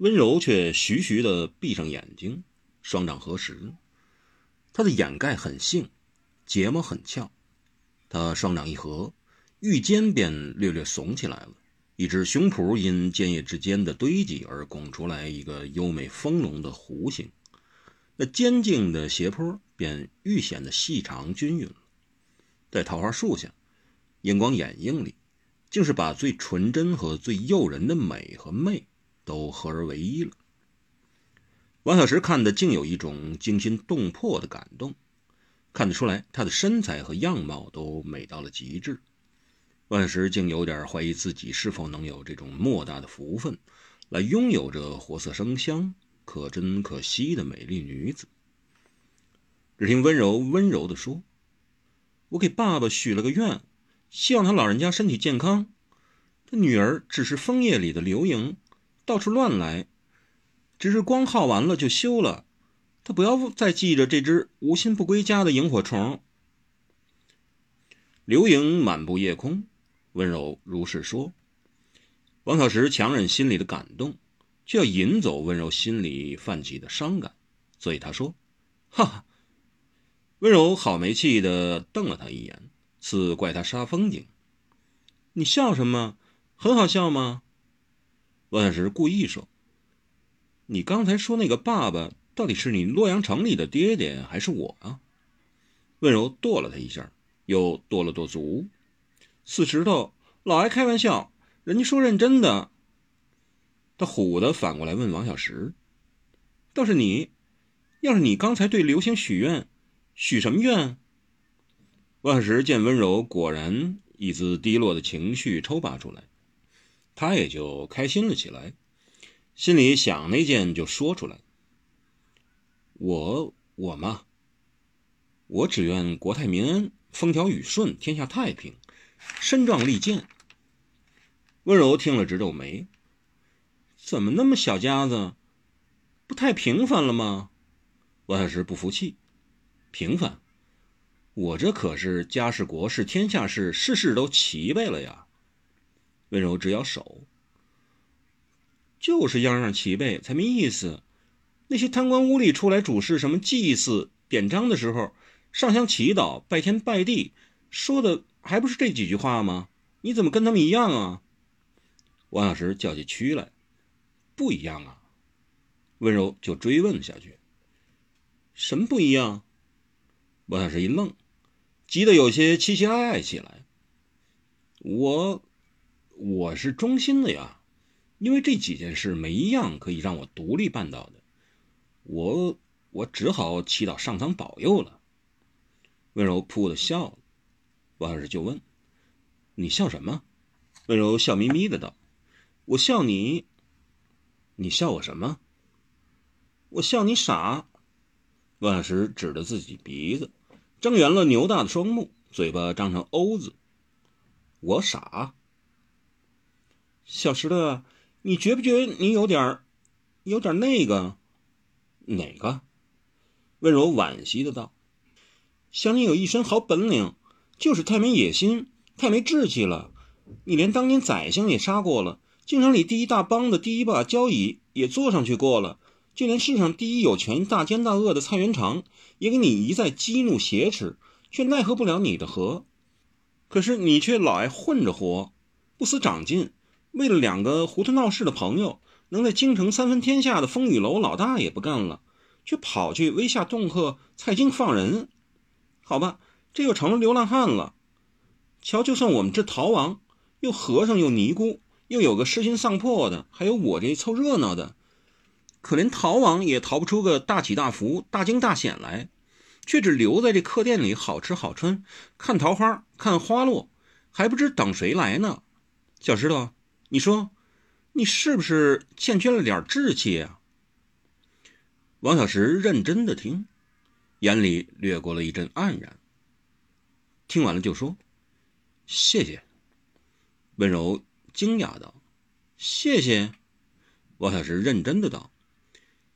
温柔却徐徐地闭上眼睛，双掌合十。他的眼盖很杏，睫毛很翘。他双掌一合，玉肩便略略耸起来了，一只胸脯因肩叶之间的堆积而拱出来一个优美丰隆的弧形。那尖颈的斜坡便愈显得细长均匀了。在桃花树下，荧光眼影里，竟是把最纯真和最诱人的美和媚。都合而为一了。王小石看的竟有一种惊心动魄的感动，看得出来他的身材和样貌都美到了极致。万石竟有点怀疑自己是否能有这种莫大的福分，来拥有这活色生香、可真可惜的美丽女子。只听温柔温柔地说：“我给爸爸许了个愿，希望他老人家身体健康。他女儿只是枫叶里的流萤。”到处乱来，只是光耗完了就休了。他不要再记着这只无心不归家的萤火虫。流萤满布夜空，温柔如是说。王小石强忍心里的感动，却要引走温柔心里泛起的伤感，所以他说：“哈哈。”温柔好没气的瞪了他一眼，似怪他煞风景。你笑什么？很好笑吗？王小石故意说：“你刚才说那个爸爸，到底是你洛阳城里的爹爹，还是我啊？”温柔跺了他一下，又跺了跺足。死石头，老爱开玩笑，人家说认真的。他虎的反过来问王小石：“倒是你，要是你刚才对流星许愿，许什么愿？”王小石见温柔果然一丝低落的情绪抽拔出来。他也就开心了起来，心里想那件就说出来。我我嘛，我只愿国泰民安，风调雨顺，天下太平，身壮力健。温柔听了直皱眉，怎么那么小家子，不太平凡了吗？王小石不服气，平凡？我这可是家事国事天下事，事事都齐备了呀。温柔直摇手，就是样样齐备才没意思。那些贪官污吏出来主事，什么祭祀、典章的时候，上香祈祷、拜天拜地，说的还不是这几句话吗？你怎么跟他们一样啊？王小石叫起屈来，不一样啊。温柔就追问下去：“什么不一样？”王小石一愣，急得有些凄凄哀哀起来。我。我是忠心的呀，因为这几件事没一样可以让我独立办到的，我我只好祈祷上苍保佑了。温柔噗的笑了，王小石就问：“你笑什么？”温柔笑眯眯的道：“我笑你。你笑我什么？我笑你傻。”王小石指着自己鼻子，睁圆了牛大的双目，嘴巴张成 O 字：“我傻。”小石头，你觉不觉你有点儿有点那个？哪个？温柔惋惜的道：“想你有一身好本领，就是太没野心，太没志气了。你连当年宰相也杀过了，京城里第一大帮的第一把交椅也坐上去过了，就连世上第一有权大奸大恶的蔡元长也给你一再激怒挟持，却奈何不了你的何。可是你却老爱混着活，不思长进。”为了两个糊涂闹事的朋友，能在京城三分天下的风雨楼老大也不干了，却跑去威下洞客蔡京放人。好吧，这又成了流浪汉了。瞧，就算我们这逃亡，又和尚又尼姑，又有个失心丧魄的，还有我这凑热闹的，可连逃亡也逃不出个大起大伏、大惊大险来，却只留在这客店里好吃好穿，看桃花，看花落，还不知等谁来呢。小石头。你说，你是不是欠缺了点志气啊？王小石认真的听，眼里掠过了一阵黯然。听完了就说：“谢谢。”温柔惊讶道：“谢谢。”王小石认真的道：“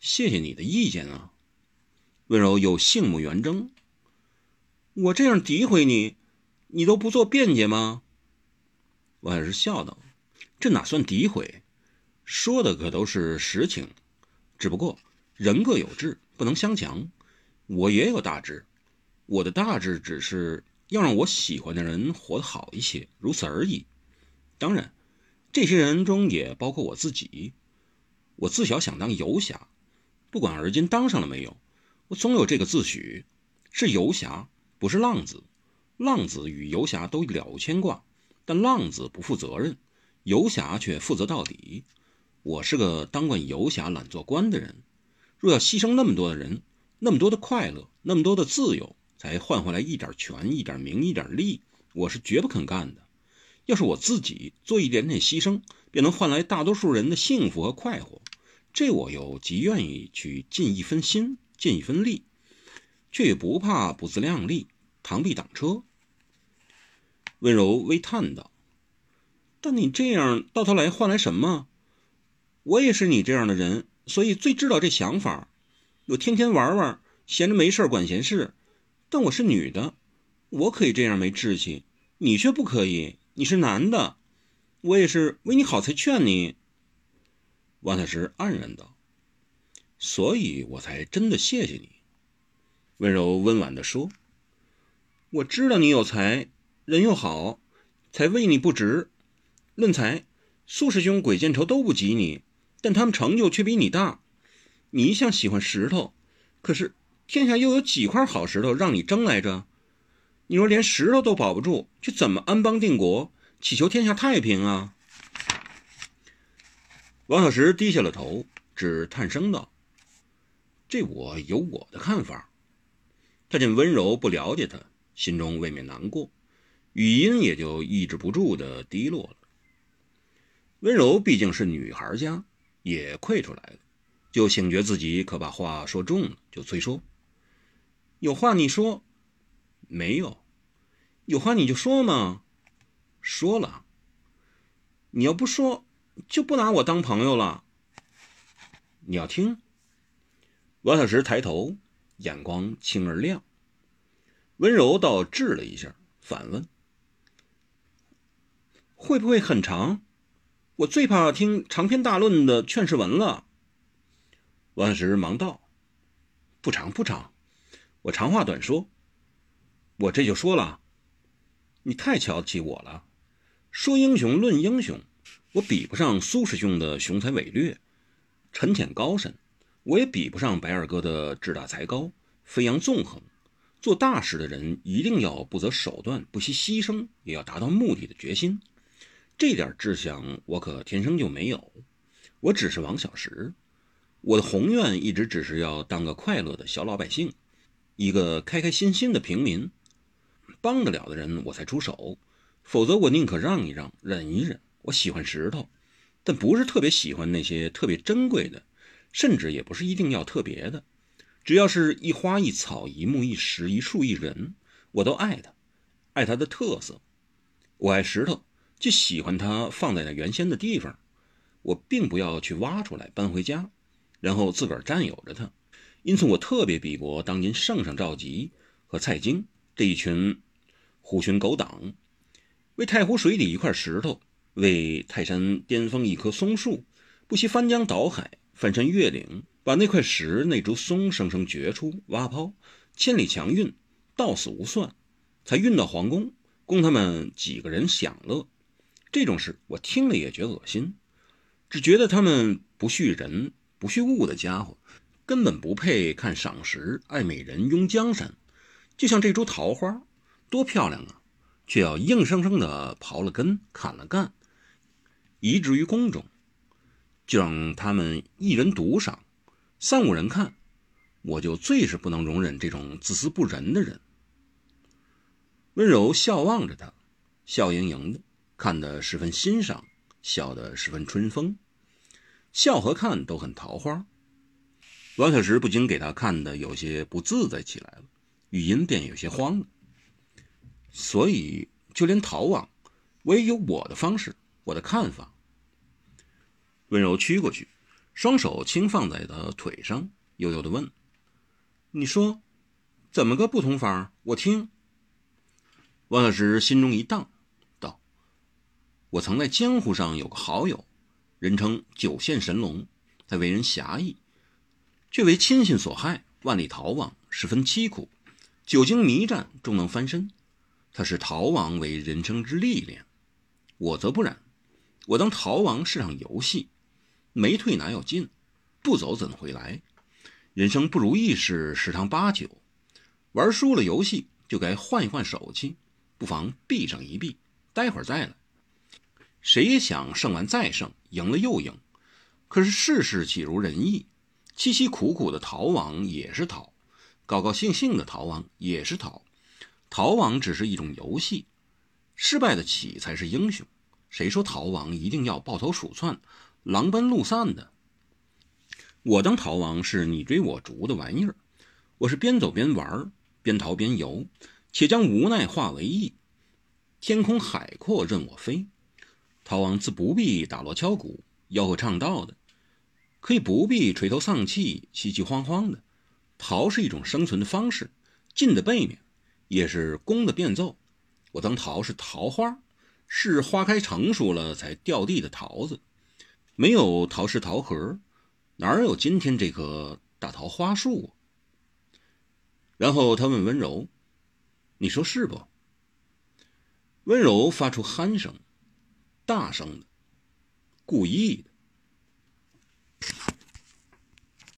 谢谢你的意见啊。”温柔又杏目圆睁：“我这样诋毁你，你都不做辩解吗？”王小石笑道。这哪算诋毁？说的可都是实情，只不过人各有志，不能相强。我也有大志，我的大志只是要让我喜欢的人活得好一些，如此而已。当然，这些人中也包括我自己。我自小想当游侠，不管而今当上了没有，我总有这个自诩：是游侠，不是浪子。浪子与游侠都了无牵挂，但浪子不负责任，游侠却负责到底。我是个当惯游侠、懒做官的人，若要牺牲那么多的人、那么多的快乐、那么多的自由，才换回来一点权、一点名、一点利，我是绝不肯干的。要是我自己做一点点牺牲，便能换来大多数人的幸福和快活，这我又极愿意去尽一分心、尽一分力，却也不怕不自量力、螳臂挡车。温柔微叹道：“但你这样到头来换来什么？”我也是你这样的人，所以最知道这想法。我天天玩玩，闲着没事管闲事。但我是女的，我可以这样没志气，你却不可以。你是男的，我也是为你好才劝你。王小石黯然道：“所以我才真的谢谢你。”温柔温婉地说：“我知道你有才，人又好，才为你不值。论才，苏师兄、鬼见愁都不及你。”但他们成就却比你大，你一向喜欢石头，可是天下又有几块好石头让你争来着？你若连石头都保不住，却怎么安邦定国，祈求天下太平啊？王小石低下了头，只叹声道：“这我有我的看法。”他见温柔不了解他，心中未免难过，语音也就抑制不住的低落了。温柔毕竟是女孩家。也愧出来了，就醒觉自己可把话说重了，就催说：“有话你说，没有？有话你就说嘛。说了，你要不说，就不拿我当朋友了。你要听？”王小石抬头，眼光清而亮，温柔倒滞了一下，反问：“会不会很长？”我最怕听长篇大论的劝世文了。王石忙道：“不长不长，我长话短说。我这就说了，你太瞧得起我了。说英雄论英雄，我比不上苏师兄的雄才伟略、沉潜高深，我也比不上白二哥的志大才高、飞扬纵横。做大事的人一定要不择手段、不惜牺牲，也要达到目的的决心。”这点志向我可天生就没有，我只是王小石，我的宏愿一直只是要当个快乐的小老百姓，一个开开心心的平民，帮得了的人我才出手，否则我宁可让一让，忍一忍。我喜欢石头，但不是特别喜欢那些特别珍贵的，甚至也不是一定要特别的，只要是一花一草一木一石一树一人，我都爱它，爱它的特色，我爱石头。就喜欢它放在那原先的地方，我并不要去挖出来搬回家，然后自个儿占有着它。因此，我特别鄙薄当今圣上赵佶和蔡京这一群狐群狗党，为太湖水底一块石头，为泰山巅峰一棵松树，不惜翻江倒海，翻山越岭，把那块石、那株松生生掘出、挖抛，千里强运，到死无算，才运到皇宫，供他们几个人享乐。这种事我听了也觉恶心，只觉得他们不恤人不恤物的家伙，根本不配看赏识、爱美人、拥江山。就像这株桃花，多漂亮啊，却要硬生生的刨了根、砍了干，移植于宫中，就让他们一人独赏，三五人看。我就最是不能容忍这种自私不仁的人。温柔笑望着他，笑盈盈的。看得十分欣赏，笑得十分春风，笑和看都很桃花。王小石不禁给他看的有些不自在起来了，语音便有些慌了。所以就连逃亡，我也有我的方式，我的看法。温柔屈过去，双手轻放在他腿上，悠悠的问：“你说，怎么个不同法？我听。”王小石心中一荡。我曾在江湖上有个好友，人称九线神龙，他为人侠义，却为亲信所害，万里逃亡，十分凄苦。久经迷战，终能翻身。他视逃亡为人生之历练，我则不然。我当逃亡是场游戏，没退哪有进，不走怎会来？人生不如意事十常八九，玩输了游戏就该换一换手气，不妨闭上一闭，待会儿再来。谁也想胜完再胜，赢了又赢。可是世事岂如人意？凄凄苦苦的逃亡也是逃，高高兴兴的逃亡也是逃。逃亡只是一种游戏，失败的起才是英雄。谁说逃亡一定要抱头鼠窜、狼奔鹿散的？我当逃亡是你追我逐的玩意儿，我是边走边玩，边逃边游，且将无奈化为意。天空海阔任我飞。逃亡自不必打锣敲鼓、吆喝唱道的，可以不必垂头丧气、凄凄惶惶的。逃是一种生存的方式，进的背面也是攻的变奏。我当桃是桃花，是花开成熟了才掉地的桃子。没有桃是桃核，哪有今天这棵大桃花树？然后他问温柔：“你说是不？”温柔发出鼾声。大声的，故意的。